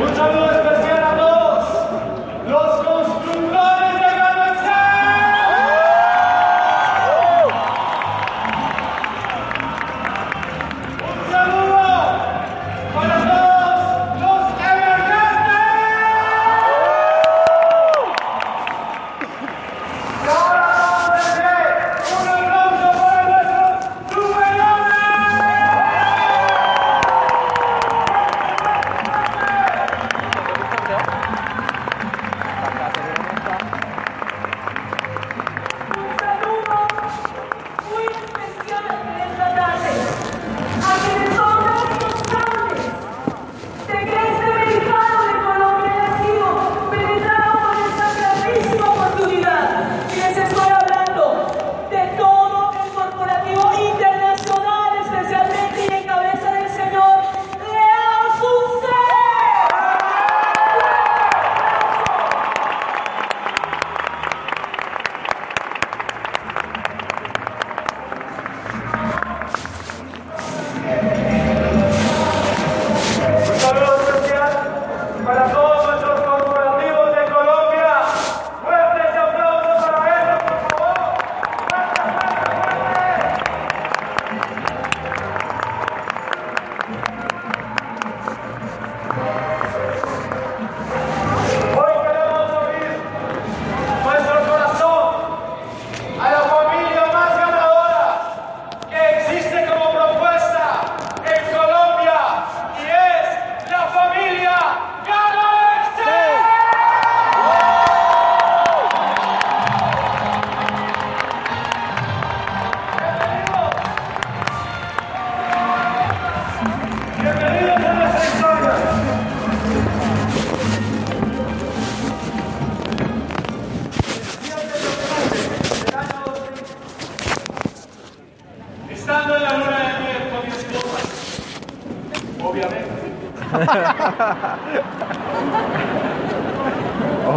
Un saludo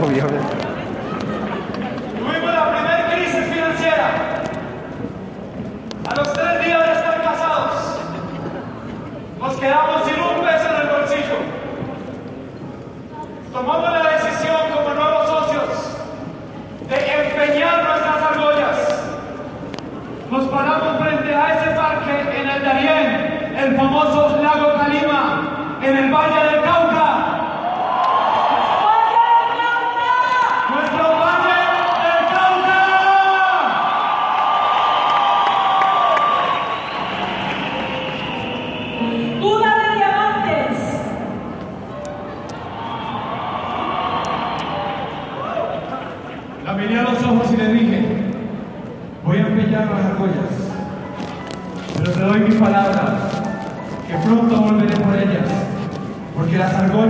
Tuvimos la primera crisis financiera. A los tres días de estar casados, nos quedamos sin un peso en el bolsillo. Tomamos la decisión como nuevos socios de empeñar nuestras argollas. Nos paramos frente a ese parque en el Darién, el famoso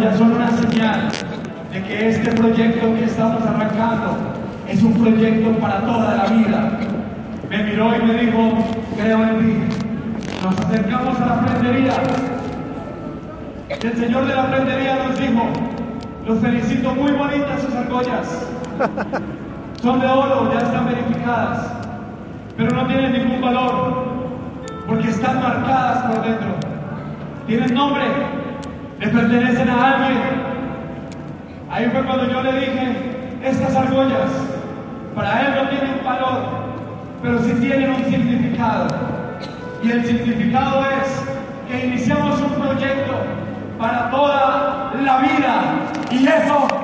son una señal de que este proyecto que estamos arrancando es un proyecto para toda la vida. Me miró y me dijo, creo en ti. Nos acercamos a la prendería. El señor de la prendería nos dijo, los felicito, muy bonitas sus argollas. Son de oro, ya están verificadas, pero no tienen ningún valor, porque están marcadas por dentro. Tienen nombre, le pertenecen a alguien. Ahí fue cuando yo le dije, estas argollas, para él no tienen valor, pero sí tienen un significado. Y el significado es que iniciamos un proyecto para toda la vida. Y eso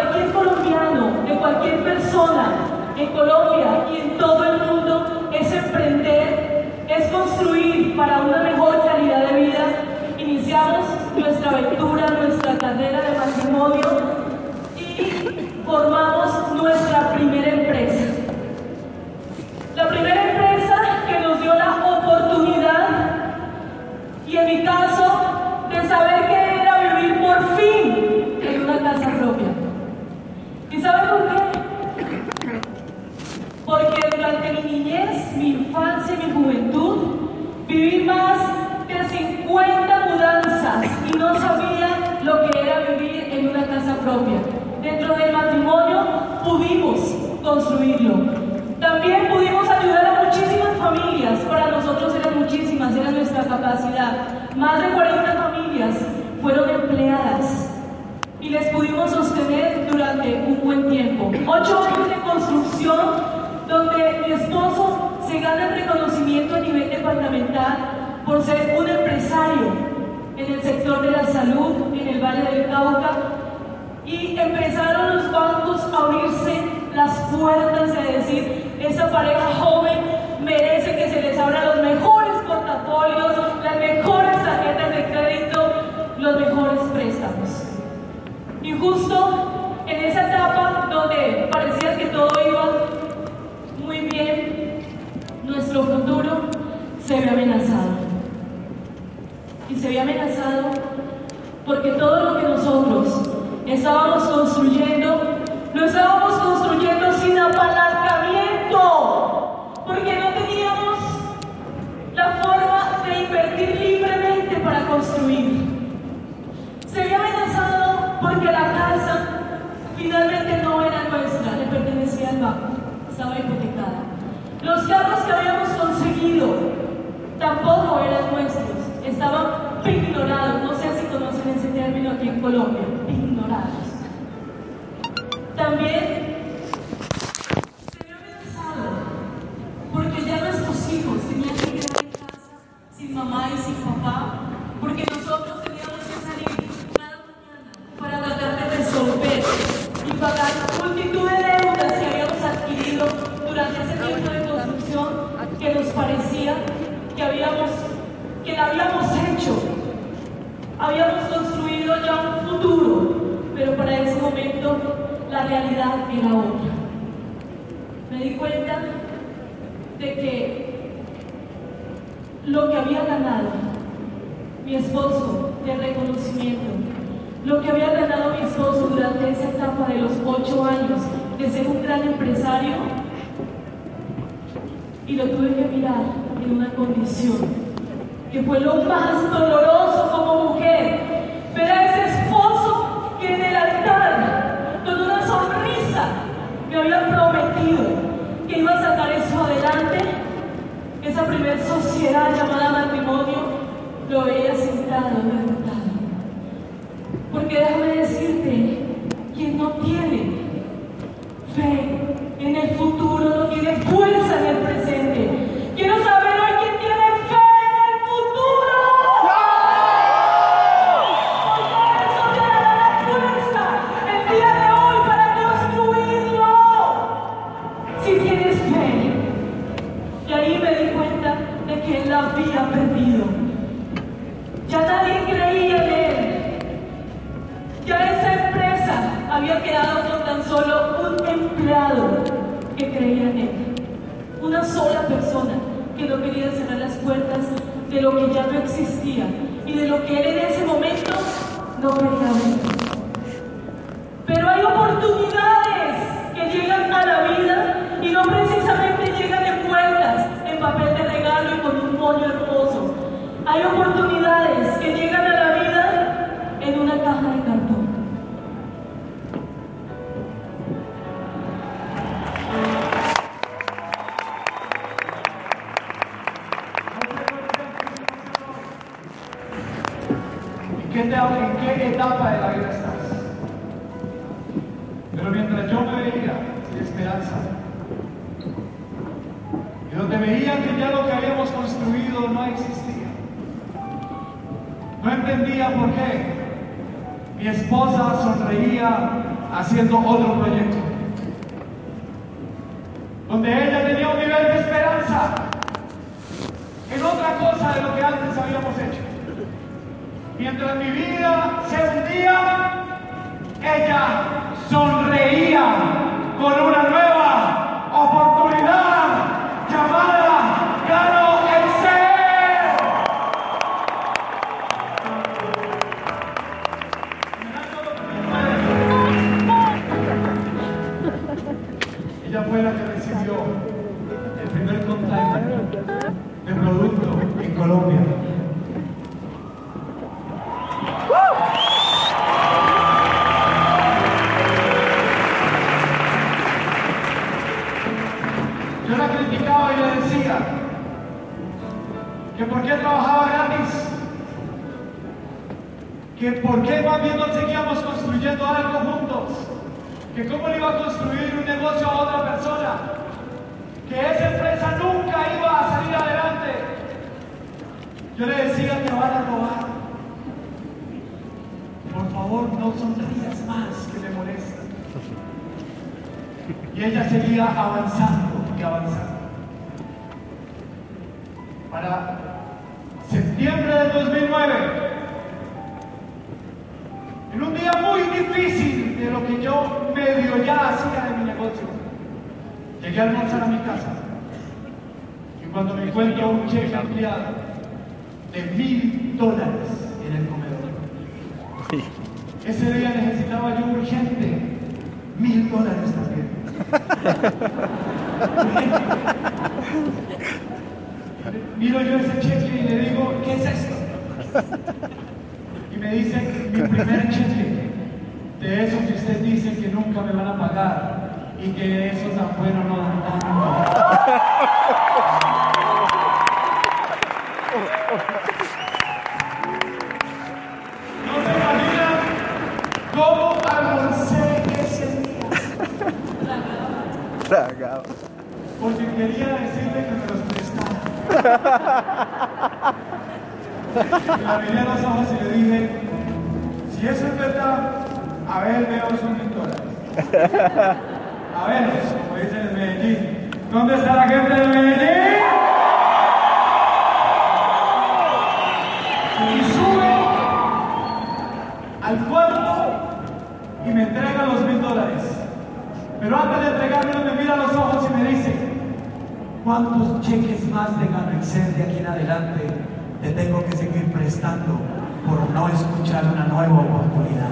cualquier colombiano, de cualquier persona en Colombia y en todo el mundo es emprender, es construir para una mejor calidad de vida. Iniciamos nuestra aventura, nuestra carrera de matrimonio y formamos durante un buen tiempo. Ocho años de construcción donde mi esposo se gana el reconocimiento a nivel departamental por ser un empresario en el sector de la salud, en el Valle del Cauca, y empezaron los bancos a abrirse las puertas, es decir, esa pareja joven merece que se les abran los mejores portafolios, las mejores tarjetas de crédito, los mejores préstamos. Y justo donde parecía que todo iba muy bien, nuestro futuro se ve amenazado. Y se ve amenazado porque todo lo que nosotros estábamos construyendo, estaba hipotecada. Los carros que habíamos conseguido tampoco eran nuestros, estaban pignorados, no sé si conocen ese término aquí en Colombia, pignorados. que fue lo más doloroso como mujer, ver a ese esposo que en el altar, con una sonrisa, me había prometido que iba a sacar eso adelante, esa primer sociedad llamada matrimonio, lo veía sentado, levantado. Porque déjame en qué etapa de la vida estás. Pero mientras yo me veía sin esperanza, y donde veía que ya lo que habíamos construido no existía, no entendía por qué mi esposa sonreía haciendo otro proyecto, donde ella tenía un nivel de esperanza en otra cosa de lo que antes Mientras mi vida se hundía, ella sonreía con una nueva oportunidad llamada Gano el Ser. Ella fue la que recibió el primer container de producto en Colombia. Por qué más bien no seguíamos construyendo algo juntos, que cómo le iba a construir un negocio a otra persona, que esa empresa nunca iba a salir adelante. Yo le decía que van a robar. Por favor, no sonrías más que me molesta. Y ella seguía avanzando y avanzando. Para septiembre del 2009, en un día muy difícil de lo que yo medio ya hacía de mi negocio, llegué a almorzar a mi casa. Y cuando me encuentro un cheque ampliado de mil dólares en el comedor. Ese día necesitaba yo urgente mil dólares también. Miro yo ese cheque y le digo, ¿qué es esto? Me dice, mi primer cheque, de eso que usted dice que nunca me van a pagar y que eso tan bueno no dan tanto. No se imaginan cómo almorcé ese día. Tragado. Porque quería decirle que me los prestara. La miré a los ojos y le dije, si eso es verdad, a ver, veamos un dólares. A ver, como dicen en Medellín, ¿dónde está la gente de Medellín? Y sube al cuarto y me entrega los mil dólares. Pero antes de entregármelo me mira a los ojos y me dice, ¿cuántos cheques más de Ganexer de aquí en adelante te tengo que seguir prestando por no escuchar una nueva oportunidad?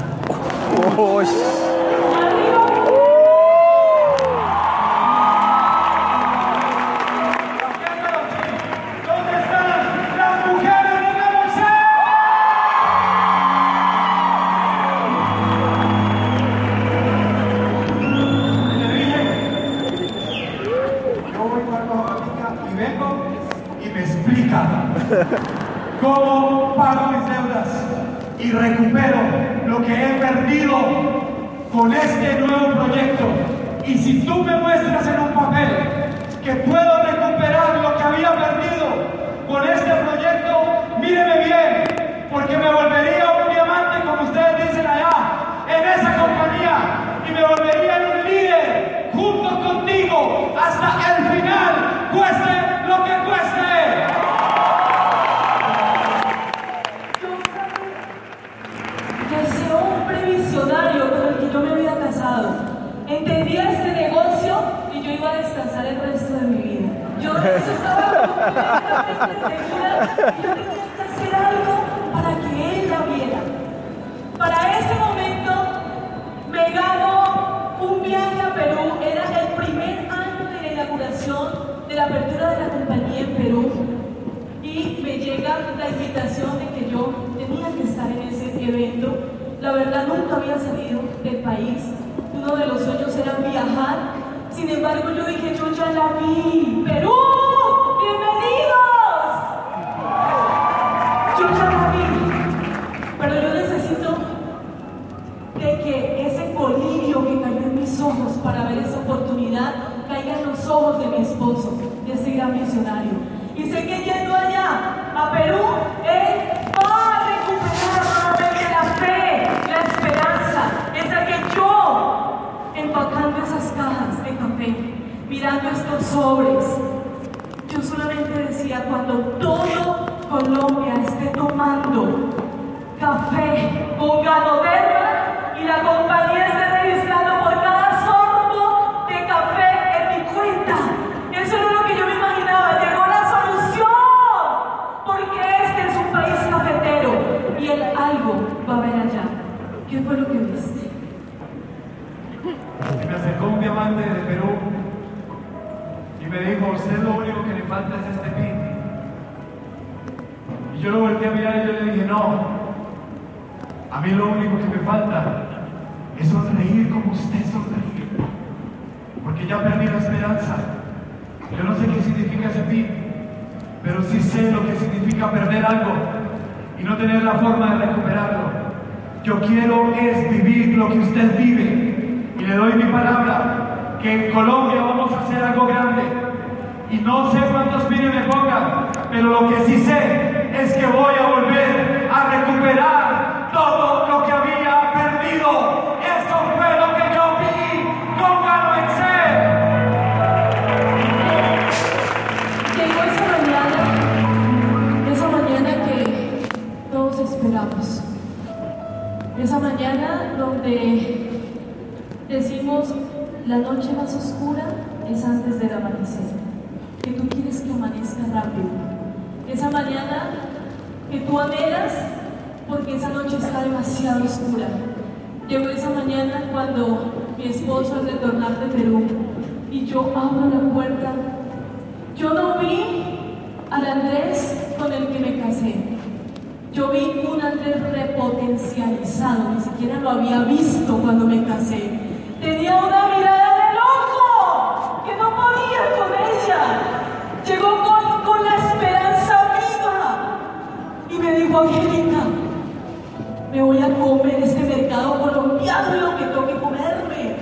Hacer algo para que ella viera. Para ese momento me ganó un viaje a Perú, era el primer año de la inauguración de la apertura de la compañía en Perú y me llega la invitación de que yo tenía que estar en ese evento. La verdad nunca había salido del país. Uno de los sueños era viajar. Sin embargo, yo dije, yo ya la vi. Perú, lo único que le falta es este pin. Y yo lo volteé a mirar y le dije, no, a mí lo único que me falta es sonreír como usted sonríe. Porque ya perdí la esperanza. Yo no sé qué significa ese pin, pero sí sé lo que significa perder algo y no tener la forma de recuperarlo. Yo quiero es vivir lo que usted vive y le doy mi palabra que en Colombia vamos a hacer algo grande y no sé cuántos pines me pongan, pero lo que sí sé es que voy a volver a recuperar todo lo que había perdido. Eso fue lo que yo vi con Excel. Llegó esa mañana, esa mañana que todos esperamos. Esa mañana donde decimos la noche más oscura es antes del amanecer. Tú quieres que amanezca rápido. Esa mañana que tú anhelas porque esa noche está demasiado oscura. Llegó esa mañana cuando mi esposo al retornar de Perú y yo abro la puerta yo no vi al Andrés con el que me casé. Yo vi un Andrés repotencializado, ni siquiera lo había visto cuando me casé. Tenía una lo que toque comerme.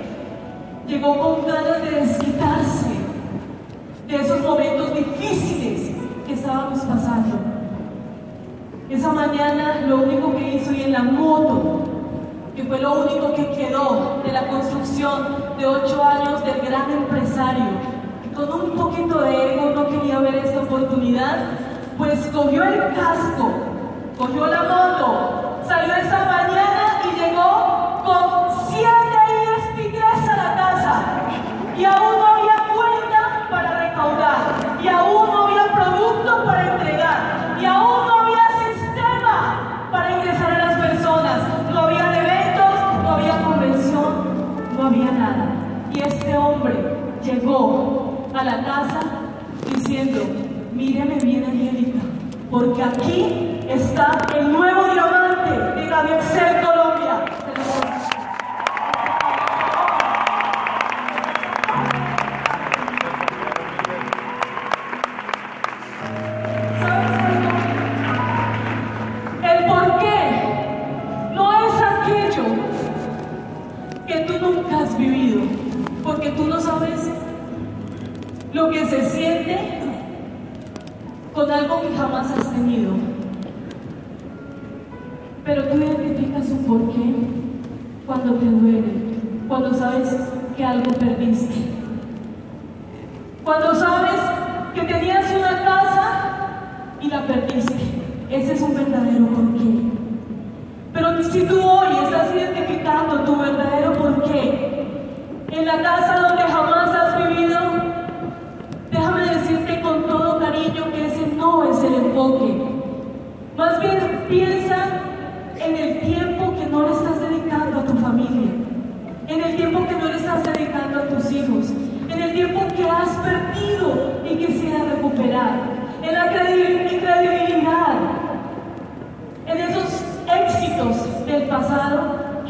Llegó con ganas de desquitarse de esos momentos difíciles que estábamos pasando. Esa mañana lo único que hizo y en la moto, que fue lo único que quedó de la construcción de ocho años del gran empresario, con un poquito de ego no quería ver esta oportunidad, pues cogió el casco, cogió la moto, salió esa mañana hombre llegó a la casa diciendo, míreme bien Angélica, porque aquí está el nuevo diamante de Radio Excel cuando te duele, cuando sabes que algo perdiste. Cuando sabes que tenías una casa y la perdiste. Ese es un verdadero porqué. Pero si tú hoy estás identificando tu verdadero porqué en la casa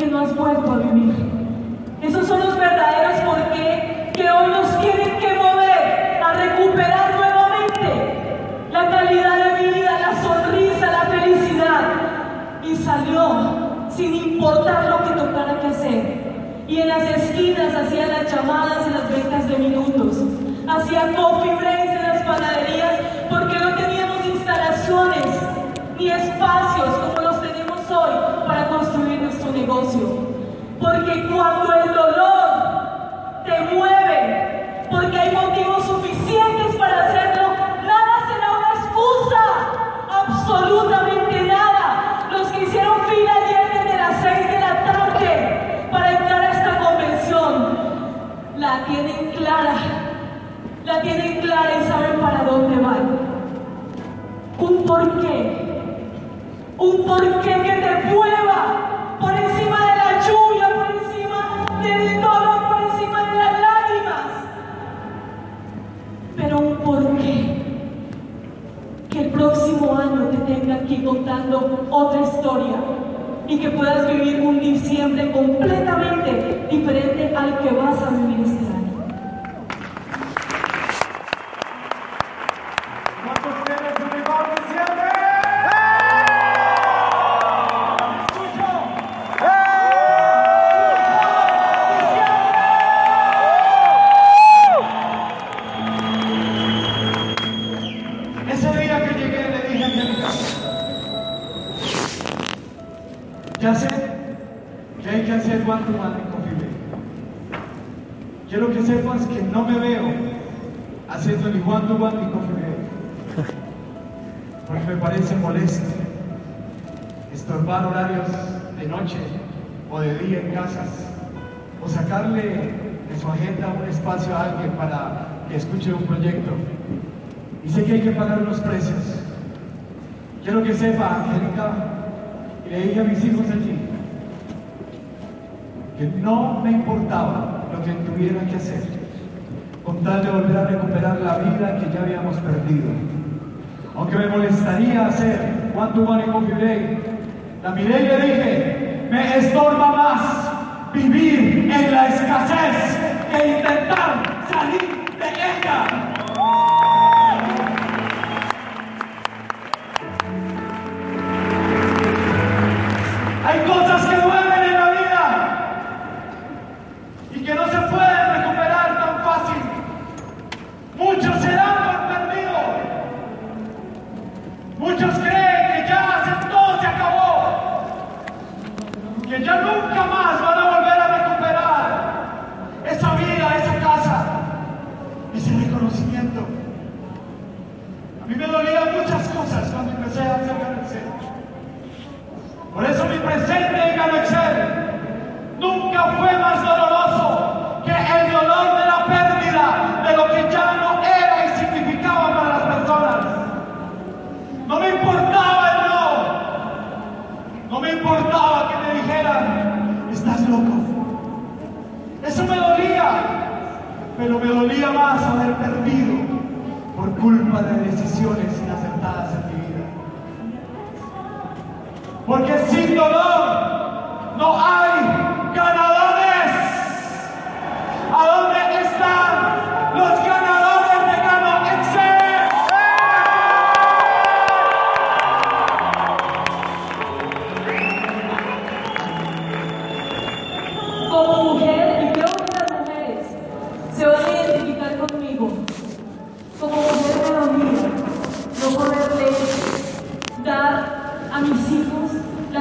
no has vuelto a vivir. Esos son los verdaderos por qué que hoy nos tienen que mover a recuperar nuevamente la calidad de vida, la sonrisa, la felicidad. Y salió sin importar lo que tocara que hacer. Y en las esquinas hacía las llamadas y las ventas de minutos. Hacía coffee break Porque cuando el dolor te mueve, porque hay motivos suficientes para hacerlo, nada será una excusa, absolutamente nada. Los que hicieron fila ayer desde las 6 de la tarde para entrar a esta convención, la tienen clara, la tienen clara y saben para dónde van. Un porqué, un porqué que te mueva. contando otra historia y que puedas vivir un diciembre completamente diferente al que vas a vivir este los precios. Quiero que sepa, Angélica, y le dije a mis hijos aquí, que no me importaba lo que tuviera que hacer, con tal de volver a recuperar la vida que ya habíamos perdido. Aunque me molestaría hacer One to One la miré y le dije, me estorba más vivir en la escasez que intentar y que no se fue decisiones inacertadas en mi vida. Porque sin dolor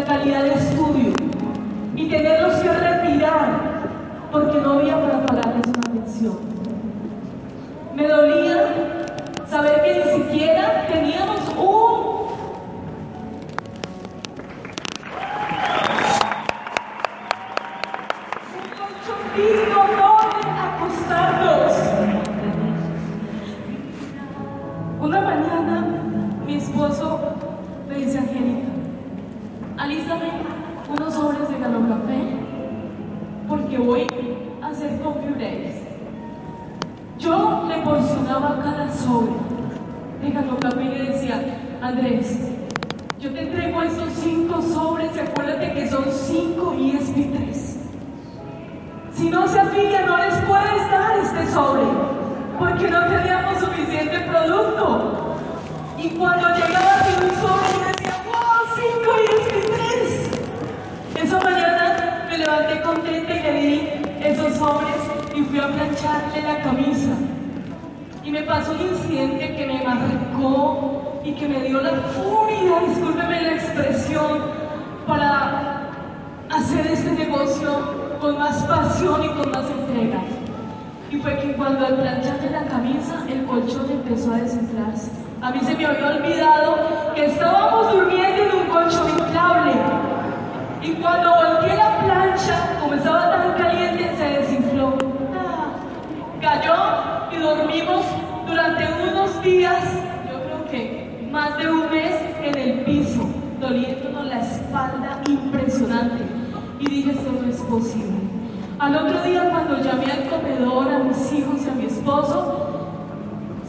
calidad de estudio y tenerlos que retirar porque no había para pagarles una pensión. Me dolía saber que ni siquiera tenían empezó a desinflarse. A mí se me había olvidado que estábamos durmiendo en un colchón inflable. Y cuando volteé la plancha, como estaba tan caliente, se desinfló. Ah, cayó y dormimos durante unos días, yo creo que más de un mes, en el piso, doliéndonos la espalda impresionante. Y dije, esto no es posible. Al otro día, cuando llamé al comedor, a mis hijos y a mi esposo,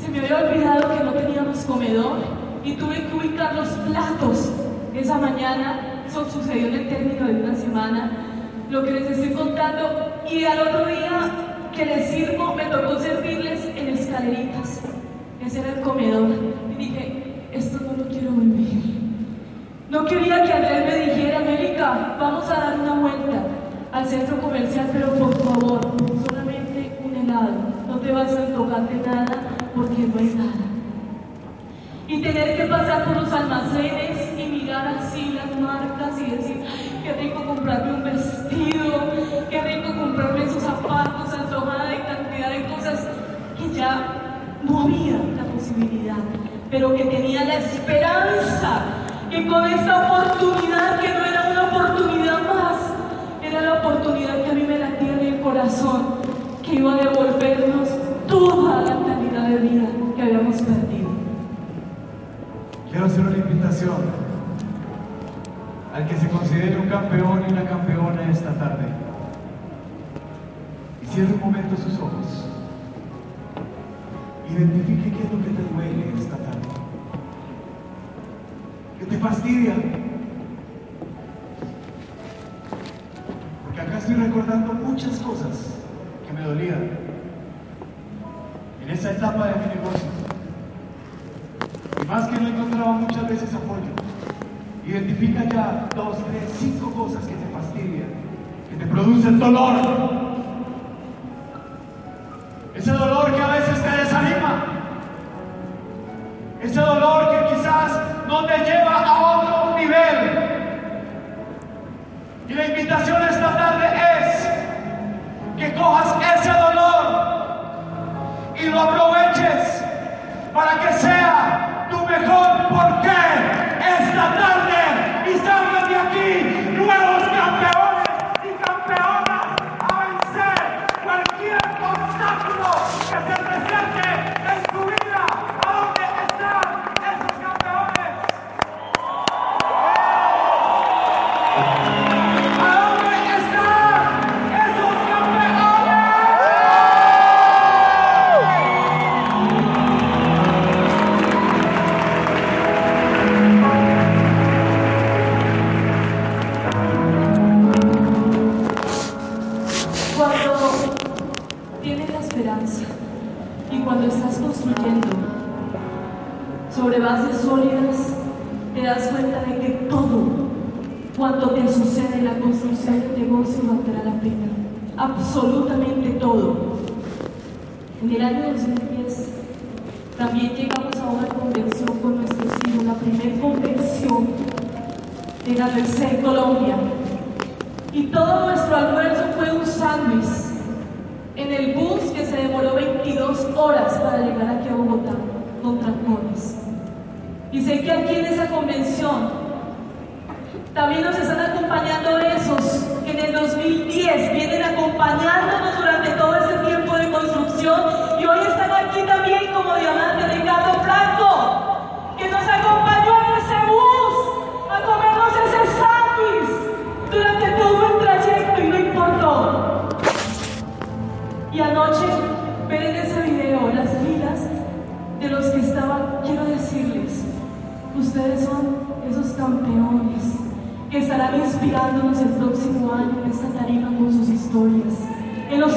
se me había olvidado que no teníamos comedor y tuve que ubicar los platos esa mañana. Eso sucedió en el término de una semana. Lo que les estoy contando. Y al otro día que les sirvo, me tocó servirles en escaleritas. Ese era el comedor. Y dije, esto no lo quiero vivir. No quería que Andrés me dijera, América, vamos a dar una vuelta al centro comercial, pero por favor, solamente un helado. Te vas a tocarte nada porque no hay nada. Y tener que pasar por los almacenes y mirar así las marcas y decir, qué rico comprarme un vestido, qué rico comprarme esos zapatos, antojada de cantidad de cosas que ya no había la posibilidad, pero que tenía la esperanza que con esta oportunidad, que no era una oportunidad más, era la oportunidad que a mí me latía en el corazón, que iba a Quiero hacer una invitación al que se considere un campeón y una campeona esta tarde. Y cierre un momento sus ojos. Identifique qué es lo que te duele esta tarde. ¿Qué te fastidia? Identifica ya dos, tres, cinco cosas que te fastidian, que te producen dolor. ¿A aquí inspirándonos el próximo año en esta tarima con sus historias, los,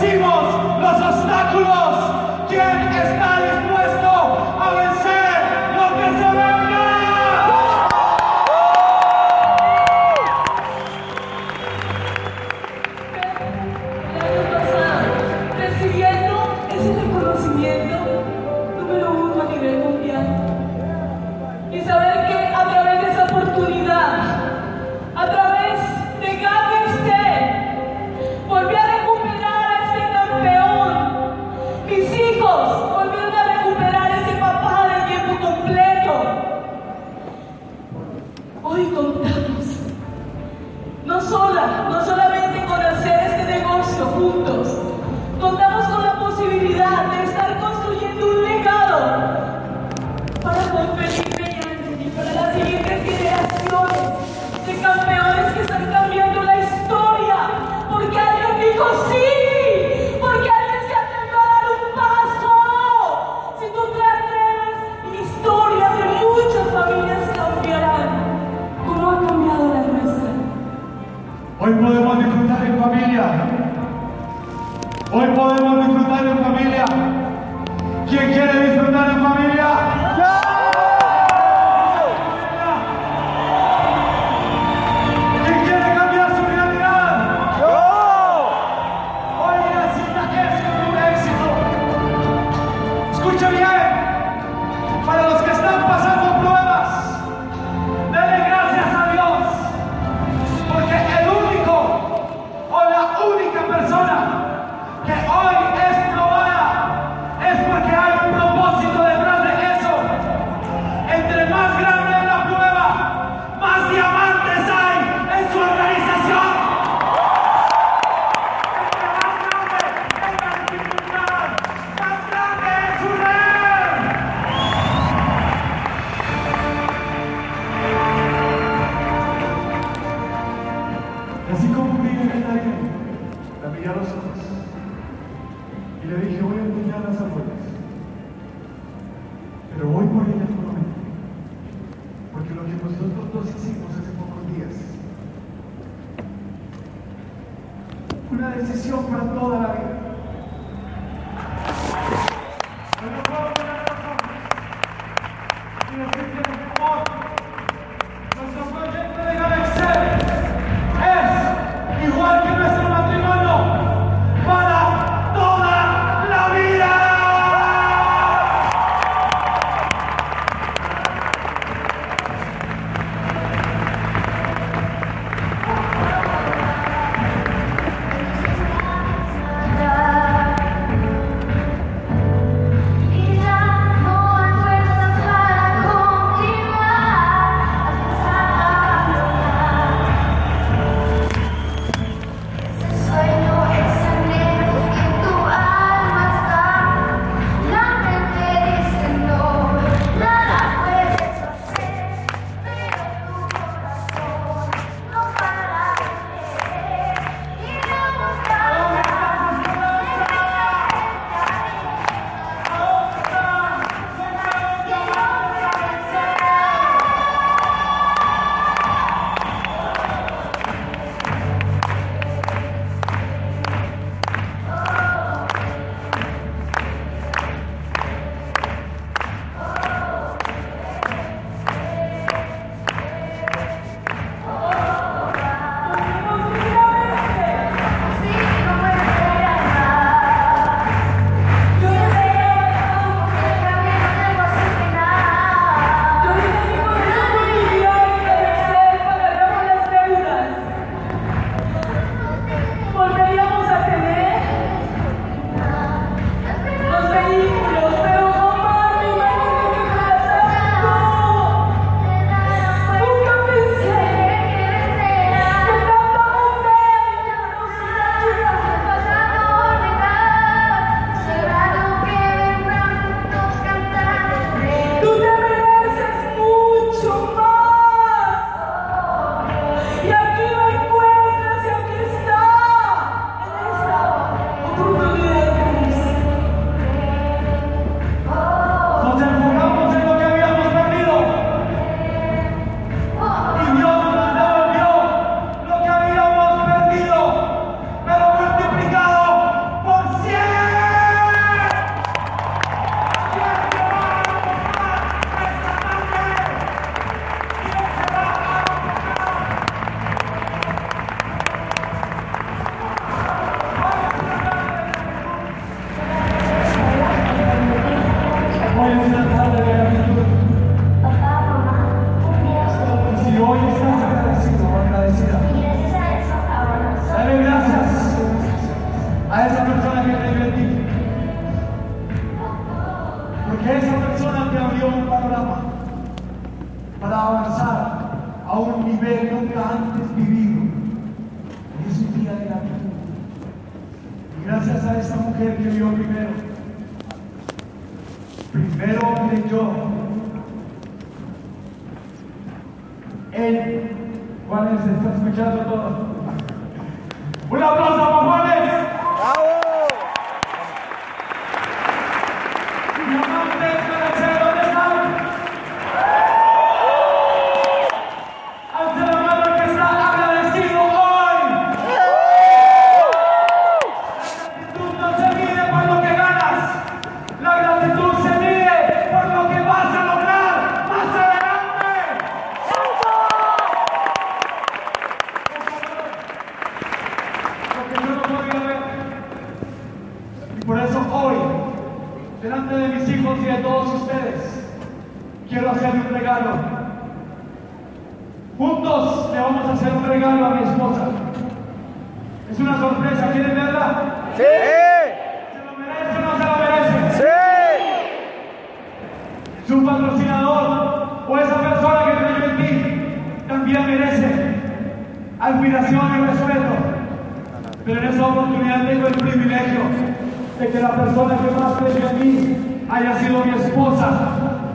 vencimos los obstáculos. a un nivel nunca antes vivido. Y es día de gratitud. Y gracias a esa mujer que vio primero, primero creyó en Juanes, se está escuchando todo. Un aplauso haya sido mi esposa.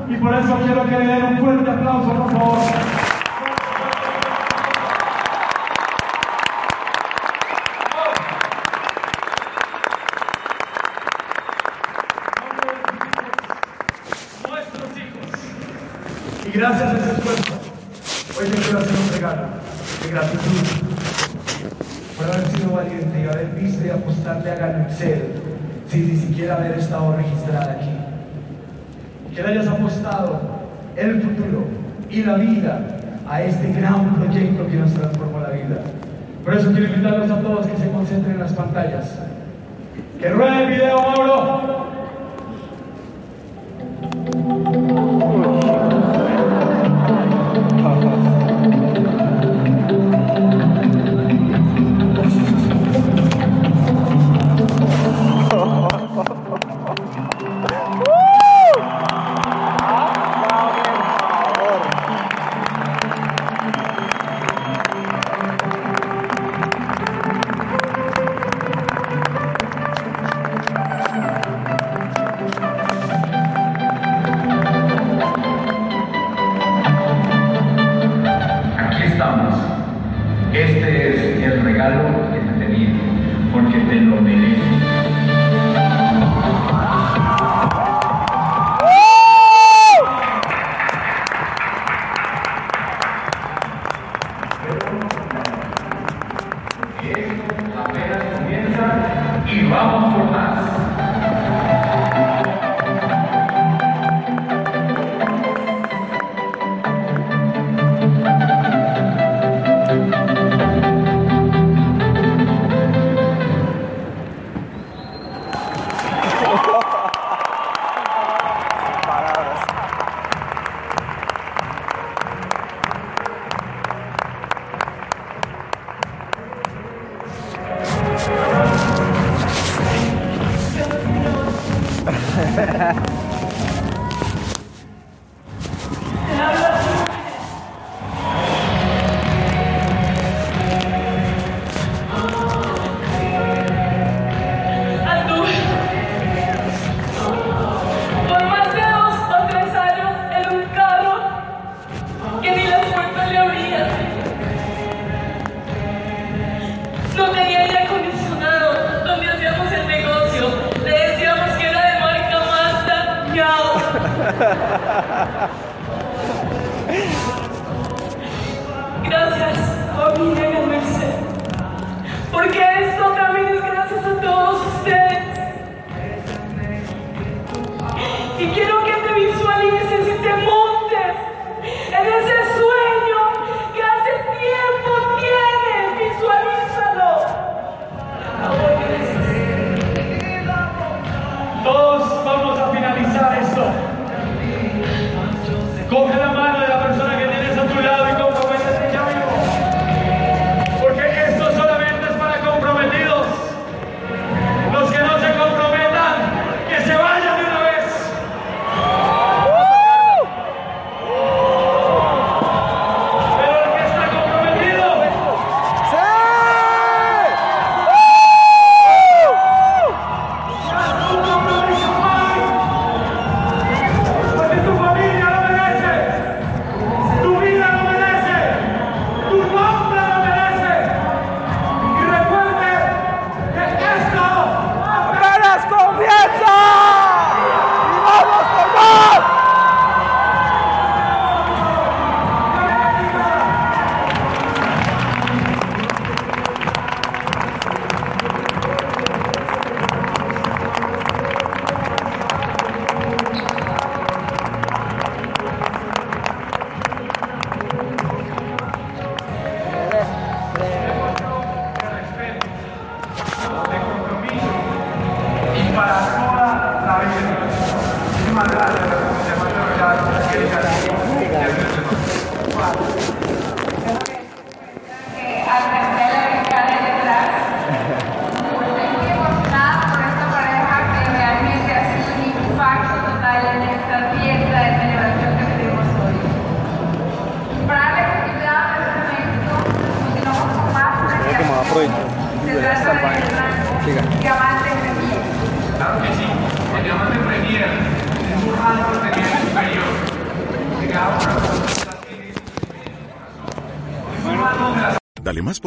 Y por eso quiero que le den un fuerte aplauso, por favor. Nuestros hijos. Y gracias a ese esfuerzo, hoy te quiero hacer un regalo de gratitud por haber sido valiente y haber visto y apostarle a ganar sin ni siquiera haber estado registrada. y la vida a este gran proyecto que nos transformó la vida. Por eso quiero invitarlos a todos que se concentren en las pantallas. Que